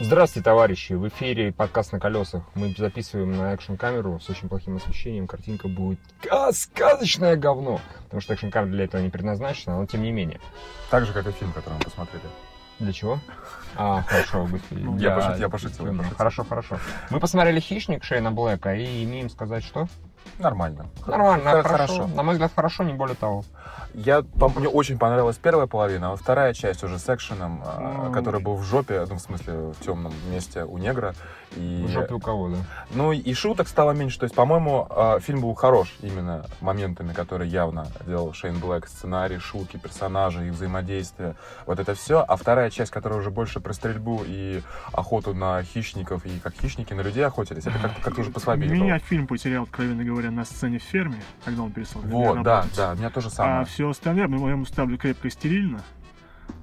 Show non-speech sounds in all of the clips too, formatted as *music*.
Здравствуйте, товарищи! В эфире подкаст на колесах. Мы записываем на экшн-камеру с очень плохим освещением. Картинка будет сказочное говно. Потому что экшн-камера для этого не предназначена, но тем не менее. Так же, как и фильм, который мы посмотрели. Для чего? *laughs* А, хорошо, быстрее. Ну, я, я пошутил, я пошутил. Хорошо, хорошо. Мы посмотрели «Хищник» Шейна Блэка и имеем сказать, что? Нормально. Нормально, хорошо. хорошо. На мой взгляд, хорошо, не более того. Я, мне очень понравилась первая половина, а вторая часть уже с экшеном, mm. который был в жопе, ну, в смысле, в темном месте у негра. И, в жопе у кого, да? Ну, и шуток стало меньше. То есть, по-моему, а, фильм был хорош именно моментами, которые явно делал Шейн Блэк. Сценарий, шутки, персонажи, их взаимодействие. Вот это все. А вторая часть, которая уже больше про стрельбу и охоту на хищников, и как хищники на людей охотились, это как-то как уже послабее Меня было. фильм потерял, откровенно говоря, на сцене в ферме, когда он перестал Вот, да, да, у меня тоже самое. А все остальное, я ему ставлю крепко стерильно,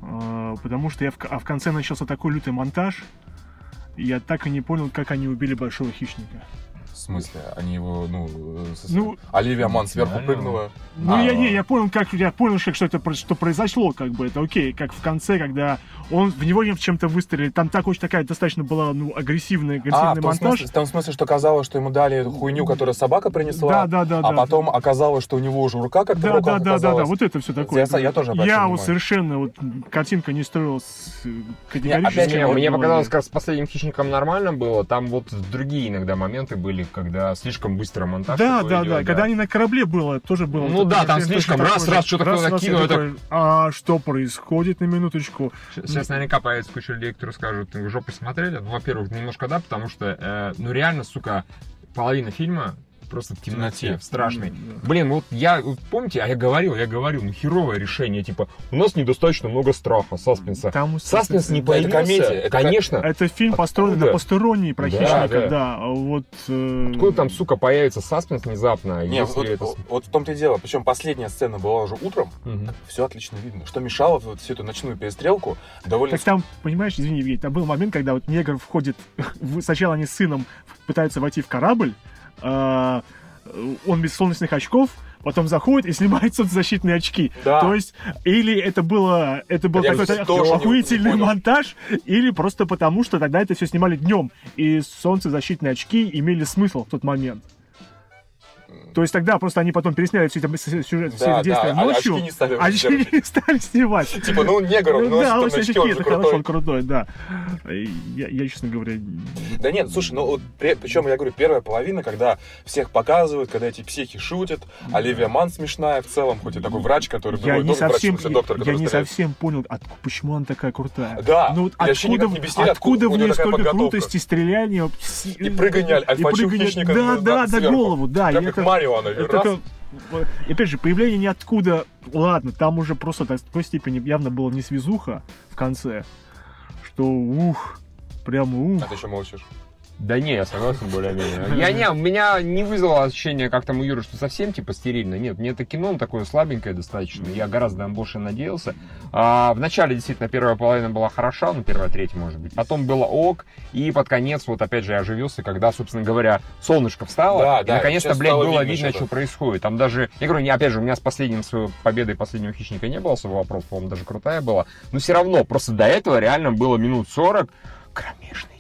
а, потому что я в, а в конце начался такой лютый монтаж, я так и не понял, как они убили большого хищника. В смысле? Они его, ну, со... ну Оливия Ман сверху прыгнула. Ну, а, я, не, я понял, как, я понял, что, что это что произошло, как бы, это окей, как в конце, когда он в него в чем-то выстрелили, там так очень такая достаточно была, ну, агрессивная, агрессивный а, монтаж. Смысле, в том смысле, что казалось, что ему дали эту хуйню, которую собака принесла, да, да, да, а да, потом да. оказалось, что у него уже рука как-то да, в руках да, да, да, да, вот это все такое. Я, я тоже Я вот совершенно, вот, картинка не строилась э, категорически. Нет, опять же, мне показалось, как с последним хищником нормально было, там вот другие иногда моменты были, когда слишком быстро монтаж. Да, да, идет, да, да. Когда они на корабле было, тоже было. Ну да, там слишком раз, раз, что-то кто-то накинул. Это... А что происходит на минуточку? Сейчас наверняка появится куча людей, которые скажут, вы жопу смотрели? Ну, во-первых, немножко да, потому что, э, ну реально, сука, половина фильма просто в темноте, в страшной. Блин, вот я, помните, а я говорил, я говорил, ну херовое решение, типа, у нас недостаточно много страха, саспенса. Там Саспенс не появился, это комедия, это, конечно. Это фильм построен Откуда? на посторонней про да, хищника, да. да. Вот, э... Откуда там, сука, появится саспенс внезапно? Не, вот, это... вот в том-то и дело. Причем последняя сцена была уже утром, угу. все отлично видно. Что мешало вот всю эту ночную перестрелку довольно... Так там, понимаешь, извини, Евгений, там был момент, когда вот негр входит, *laughs* сначала они с сыном пытаются войти в корабль, э, он без солнечных очков, потом заходит и снимает солнцезащитные очки. Да. То есть, или это было, это был какой-то охуительный монтаж, или просто потому, что тогда это все снимали днем, и солнцезащитные очки имели смысл в тот момент. То есть тогда просто они потом пересняли все это сюжет, все да, действия да, ночью. Очки не стали, очки не стали снимать. Типа, ну, негр, он Да, он очки, это хорошо, он крутой, да. Я, я, честно говоря... Да нет, слушай, ну, вот, причем, я говорю, первая половина, когда всех показывают, когда эти психи шутят, Оливия Ман смешная в целом, хоть и такой врач, который... Я не совсем, доктор, я не совсем понял, почему она такая крутая. Да, ну, откуда, откуда в ней столько крутости, стреляния и прыгания альфа хищника Да, да, до голову, да. Как Марио она раз. Опять же, появление ниоткуда, ладно, там уже просто до такой степени явно было не связуха в конце, что ух, прямо ух. А ты еще молчишь? Да не, я согласен более-менее. Я не, у меня не вызвало ощущение, как там у Юры, что совсем типа стерильно. Нет, мне это кино ну, такое слабенькое достаточно. Я гораздо больше надеялся. А, в начале действительно первая половина была хороша, ну первая треть может быть. Потом было ок, и под конец вот опять же я оживился, когда, собственно говоря, солнышко встало. Да, и да, наконец-то, блядь, было видно, что, что происходит. Там даже, я говорю, не, опять же, у меня с последним своей победой последнего хищника не было особого вопроса, по-моему, даже крутая была. Но все равно, просто до этого реально было минут 40 кромешный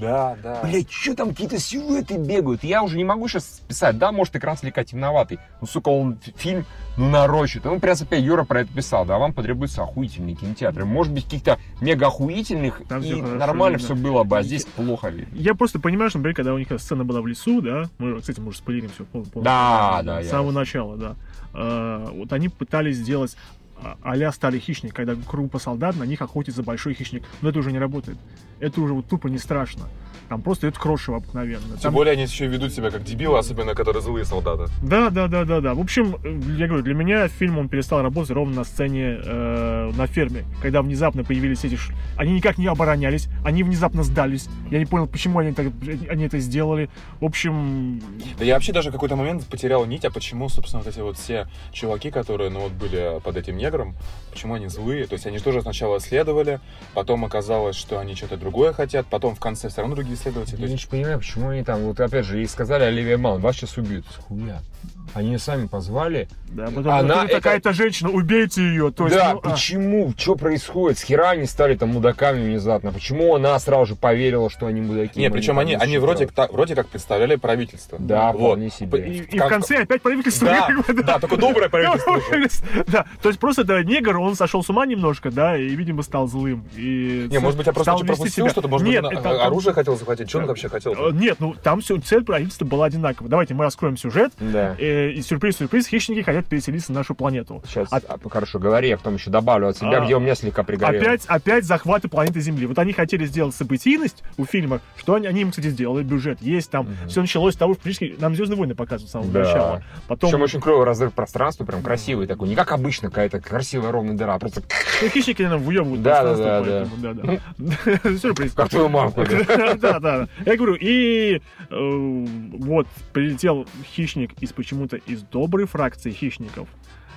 да, да. Блять, что там какие-то силуэты бегают? Я уже не могу сейчас писать. Да, может, экран слегка темноватый. Ну, сука, он фильм, ну, нарочит. Ну, в принципе, Юра про это писал. Да, вам потребуются охуительные кинотеатры. Может быть, каких-то мега охуительных, там и хорошо, нормально видно. все было бы, а здесь я, плохо видно. Я просто понимаю, что, например, когда у них сцена была в лесу, да, мы, кстати, мы уже спойлерим все полностью. Да, да, С самого начала, да. А, вот они пытались сделать а стали хищник, когда группа солдат на них охотится большой хищник. Но это уже не работает. Это уже вот тупо не страшно. Там просто это крошево обыкновенно. Тем Там... более они еще ведут себя как дебилы, особенно которые злые солдаты. Да, да, да, да, да. В общем, я говорю, для меня фильм он перестал работать ровно на сцене э, на ферме, когда внезапно появились эти... Ш... Они никак не оборонялись, они внезапно сдались. Я не понял, почему они, так, они это сделали. В общем... Да я вообще даже в какой-то момент потерял нить, а почему, собственно, вот эти вот все чуваки, которые, ну вот, были под этим негром, почему они злые? То есть они же тоже сначала следовали, потом оказалось, что они что-то другое хотят, потом в конце все равно другие исследователи. Я не понимаю, почему они там, вот опять же, и сказали Оливия Ман, вас сейчас убьют. Хуя. Они сами позвали. Да, потом Она это- такая-то женщина, убейте ее. То есть, да, ну, а, почему? Что происходит? С хера они стали там мудаками внезапно? Почему она сразу же поверила, что они мудаки? Не, Мы причем они, они вроде, так- вроде как представляли правительство. Да, вот. вполне себе. и, и в кон- конце опять правительство. Да, *laughs* только доброе правительство. уже. *laughs* Да, то есть просто это негр, он сошел с ума немножко, да, и, видимо, стал злым. И Не, может быть, я просто пропустил что-то, может Нет, быть, а, оружие хотел захватить. Что он вообще хотел? Э, Нет, ну там цель правительства была одинаковая. Давайте мы раскроем сюжет. Да. И сюрприз-сюрприз, хищники хотят переселиться на нашу планету. Сейчас, А- а, хорошо, говори, я потом еще добавлю от себя, А, где у меня слегка пригорело. Опять, опять захваты планеты Земли. Вот они хотели сделать событийность у фильма, что они, они им, кстати, сделали, бюджет есть там. Все началось с того, что практически нам Звездные войны показывают с самого Да. начала. Потом Причем очень клевый разрыв пространства, прям красивый такой. Не как обычно какая-то красивая ровная дыра, а просто ну, хищники нам выебывают Да, пространство, да, да, поэтому, да, да. *laughs* Сюрприз. как твою мамку. да. *laughs* Да, да. Я говорю, и э, вот прилетел хищник из почему-то из доброй фракции хищников,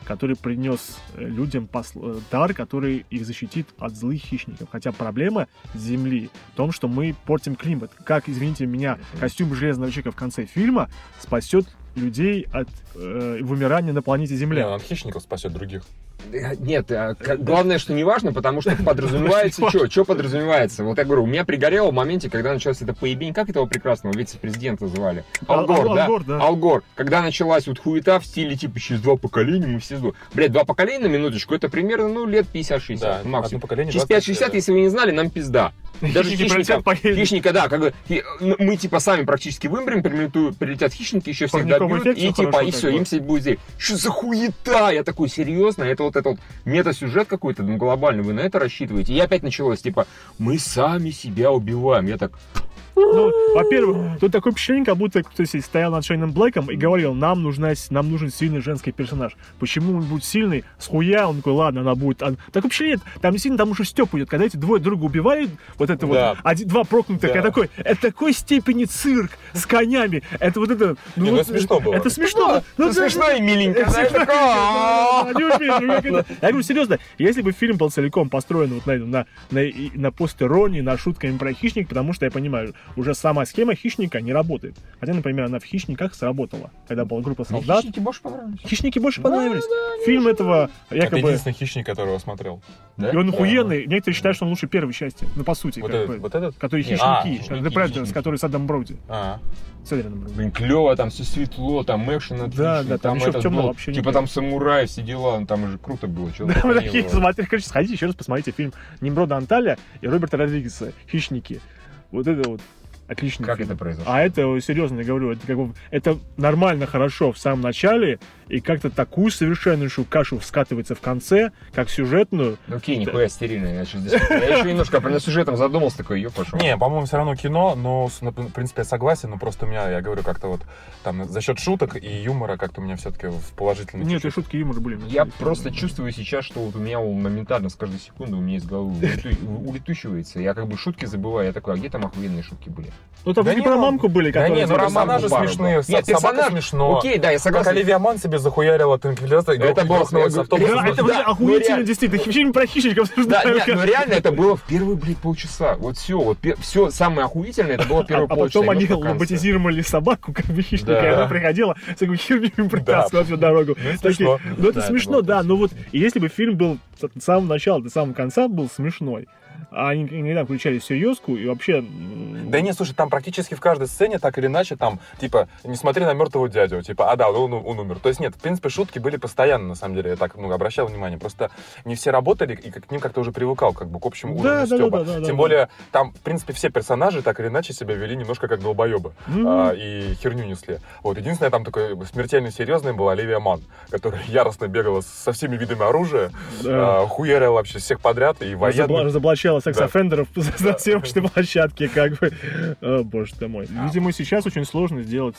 который принес э, людям посл- э, дар, который их защитит от злых хищников. Хотя проблема Земли в том, что мы портим климат. Как, извините меня, костюм железного человека в конце фильма спасет людей от э, вымирания на планете Не, Земля. он хищников спасет других. Э, Нет, а, к- главное, что не важно, потому что подразумевается *laughs* что? Что подразумевается? Вот я говорю, у меня пригорело в моменте, когда началась эта поебень, как этого прекрасного вице-президента звали? Ал- Алгор, Ал- да? Алгор, да. Алгор. Когда началась вот хуета в стиле, типа, через два поколения мы все. Блядь, два поколения на минуточку, это примерно, ну, лет 50-60 Да, максимум. Через 20 5-60, если вы не знали, нам пизда. Даже хищника, хищника, да, как бы, ну, мы типа сами практически вымрем, прилетят хищники, еще всех добьют, и типа, и все, им сидеть будет здесь. Что за хуета? Я такой, серьезно? Это вот это вот мета-сюжет какой-то, ну, глобальный, вы на это рассчитываете? И опять началось, типа, мы сами себя убиваем. Я так, Ну, во-первых, тут такое впечатление, как будто здесь стоял над Шейном Блэком и говорил, нам, нужна, нам нужен сильный женский персонаж. Почему он будет сильный? С хуя? Он такой, ладно, она будет... она-». Такое впечатление, там действительно там уже Степ идет. Когда эти двое друга убивали, вот это Да. вот, один, два проклятых, Да. я такой, это такой степени цирк с конями. Это вот это... Не, ну вот, это смешно было. Это смешно. ну, смешно и миленько. Это я говорю, серьезно, если бы фильм был целиком построен вот на, этом, на, на, на постеронии, на шутками про хищник, потому что я понимаю, уже сама схема хищника не работает. Хотя, например, она в хищниках сработала, когда была группа Мне солдат. хищники больше понравились. Хищники больше понравились. Фильм этого Это якобы... единственный хищник, которого смотрел. Да? И он Да. охуенный. Некоторые считают, что он лучше первой части. Ну, по сути, Вот как этот, бы. вот этот? Который Не, а, хищники, хищники, The Predators, хищники. который с Адамом Броуди. А, С Эдрианом Броуди. Блин, клево, там все светло, там экшен отличный. Да, да, там еще в этот темном был, вообще не Типа там самурай, все дела, ну, там уже круто было. *laughs* Да, там не такие короче, сходите еще раз посмотрите фильм Немброда Анталия и Роберта Родригеса «Хищники». Вот это вот отличный Как фильм. это произошло? А это, серьезно я говорю, это, как бы, это нормально, хорошо в самом начале, и как-то такую совершеннейшую кашу скатывается в конце, как сюжетную. Ну, окей, нихуя стерильно. Я, щас здесь- *laughs* я еще немножко про сюжетом задумался, такой, ее пошел. Не, по-моему, все равно кино, но, ну, в принципе, я согласен, но просто у меня, я говорю, как-то вот там за счет шуток и юмора как-то у меня все-таки в положительный Нет, и шутки юмора были. Я просто чувствую сейчас, что вот у меня он моментально с каждой секунды у меня из головы улету- *laughs* улетучивается. Я как бы шутки забываю. Я такой, а где там охуенные шутки были? Ну, там Да не не, про ну, мамку были, Да которые... не, ну про персонажи пару смешные, со- Нет, собака персонаж- смешно. Окей, да, я Как согласен. Оливия Ман себе захуярила транквилизатор, и Это было- с автобуса. Да, говорю, это да, уже ну, охуительно, реально. действительно. Фильм про хищников Да, нет, ну реально это было в первые, блядь, полчаса. Вот все, вот все самое охуительное, это было А, первые а полчаса. потом они лоботизировали собаку, как бы хищника, Да. и она приходила, всякую херню им притаскивала всю дорогу. Ну, это смешно. Ну, Да, смешно, да, но вот и если бы фильм был с самого начала до самого конца был смешной, а они иногда включали серьезку и вообще... Да не, слушай, там практически в каждой сцене так или иначе там, типа, не смотри на мертвого дядю, типа, а да, он, он умер. То есть нет, в принципе, шутки были постоянно, на самом деле, я так, ну, обращал внимание. Просто не все работали, и к ним как-то уже привыкал, как бы, к общему Да, уровню да, стёба. да, да, да, Тем да. более, там, в принципе, все персонажи так или иначе себя вели немножко как долбоебы. Мгм. а, и херню несли. Вот, единственное, там такой смертельно серьезный была Оливия Ман, которая *laughs* яростно бегала со всеми видами оружия, Да. а, хуярила вообще всех подряд, и Разобла- военных. разоблачала секс-оффендеров Да. *laughs* на съемочной площадке, как бы. О, боже ты мой. Видимо, сейчас очень сложно сделать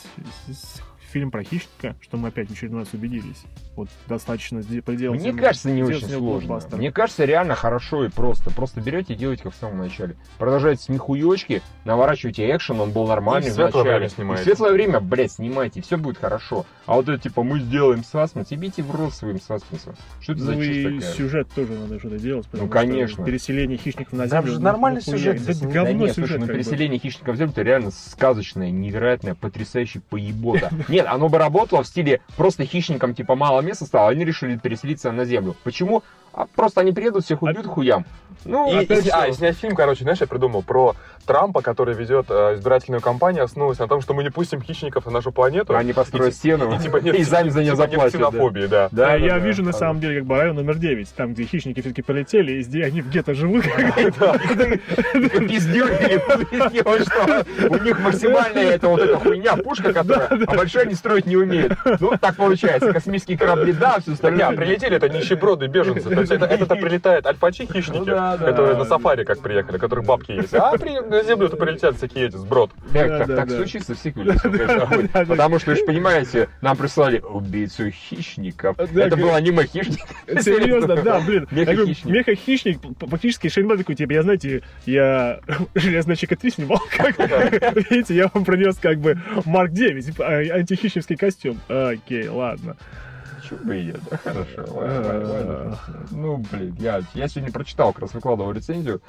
фильм про хищника, что мы опять в очередной раз убедились. Вот достаточно пределать. Мне кажется, не очень сложно. Мне кажется, реально хорошо и просто. Просто берете и делаете, как в самом начале. Продолжаете смехуёчки, наворачиваете экшен, он был нормальный И в светлое время И снимаете. светлое время, блядь, снимайте, все будет хорошо. А вот это, типа, мы сделаем саспенс, ебите в рот своим саспенсом. Что это за Ну чушь и такая? сюжет тоже надо что-то делать. потому Ну, что конечно. Переселение хищников на Там землю. же ну, нормальный ну, сюжет. Да Да Да говно нет, слушай, сюжет. ну как бы. переселение хищников в землю это реально сказочная, невероятная, потрясающая поебота. *laughs* Нет, оно бы работало в стиле просто хищникам типа мало места стало, они решили переселиться на землю. Почему? А просто они приедут, всех убьют хуям. Ну, И, опять и- а, и снять фильм, короче, знаешь, я придумал про Трампа, который ведет э, избирательную кампанию, основываясь на том, что мы не пустим хищников на нашу планету. они построят И- стену и, типа, *laughs* нет, и сами за нее типа нет заплатят. да. ксенофобии, да. Да, Да, да, я да. вижу на самом деле как бы район номер 9, там, где хищники все-таки полетели, и где они где-то живут. *laughs* Пиздюки, что у них максимальная это вот эта хуйня, пушка, которая, а большая они строить не умеют. Ну, так получается. Космические корабли, да, все не, а остальное. прилетели это нищеброды, беженцы. Есть это, это-то *laughs* прилетают альфачи хищники, Ну да, да. которые на сафари как приехали, которых бабки есть. А при, на землю-то прилетят всякие эти сброд. Так, Да, так, да, так да. случится в сиквеле, *laughs* это. Потому что, вы же понимаете, нам прислали убийцу хищников. Да, Это говорю. было аниме хищник. *laughs* Серьезно, да, блин. Меха-хищник. Меха-хищник, п- фактически Шейн такой, типа, я, знаете, я Железная Чека 3 снимал, видите, я вам принес как бы Марк 9, типа, а, антихищнический костюм. Окей, ладно. Чего бы и нет, да, хорошо. ладно. Ну, блин, я, я сегодня прочитал, как раз выкладывал рецензию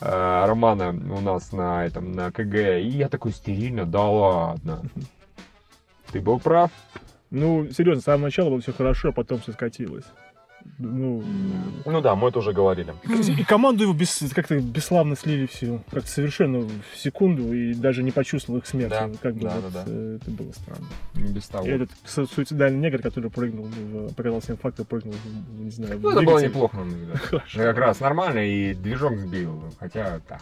э, романа у нас на этом, на КГ, и я такой стерильно, да ладно. *laughs* Ты был прав. Ну, серьезно, с самого начала было все хорошо, а потом все скатилось. Ну, Ну да, мы это уже говорили. и команду его без, как-то бесславно слили всю, как-то совершенно в секунду, и даже не почувствовал их смерть. Да, как бы да, вот, да, да. э, это было странно. Не без того. И этот су- суицидальный негр, который прыгнул, в, показал всем факты, прыгнул, в, не знаю, в Ну, это было неплохо, да. *laughs* Хорошо. Ну, как раз нормально, и движок сбил. Хотя, так,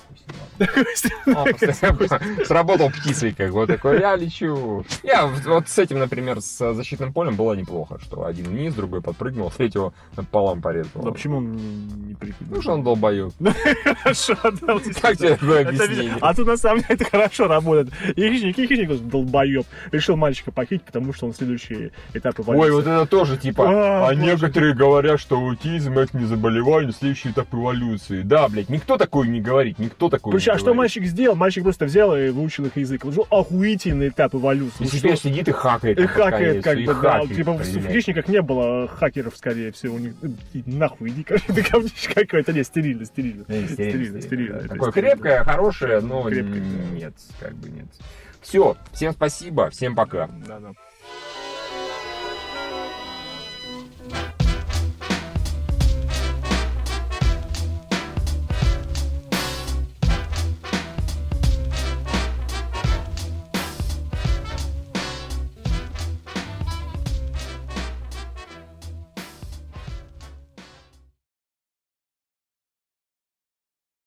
*laughs* *laughs* Сработал птицей, как вот такой, я лечу. Я вот с этим, например, с защитным полем было неплохо, что один вниз, другой подпрыгнул, третьего пополам порезал. Да почему он не, не прыгнул? Ну, что он долбоёб. *laughs* Хорошо, да, *laughs* Как тебе такое объяснение? А тут на самом деле это хорошо работает. Хищник, хищник долбоеб. Решил мальчика похитить, потому что он следующий этап эволюции. Ой, вот это тоже типа, А, а некоторые говорят, что аутизм это не заболевание, следующий этап эволюции. Да, блядь, никто такой не говорит, никто такой Причем, а не что говорит. мальчик сделал? Мальчик просто взял и выучил их язык. Вот что охуительный этап эволюции. И Вот теперь сидит и хакает. И хакает, как бы, да. Типа в хищниках не было хакеров, скорее всего. У них и нахуй иди, короче, ты *laughs* говнище какое-то. Не, стерильно, стерильно. Не, Стерильно, стерильно. да. Такое крепкое, хорошее, но Крепкое, нет, как бы нет. Все, всем спасибо, всем пока. Да, да.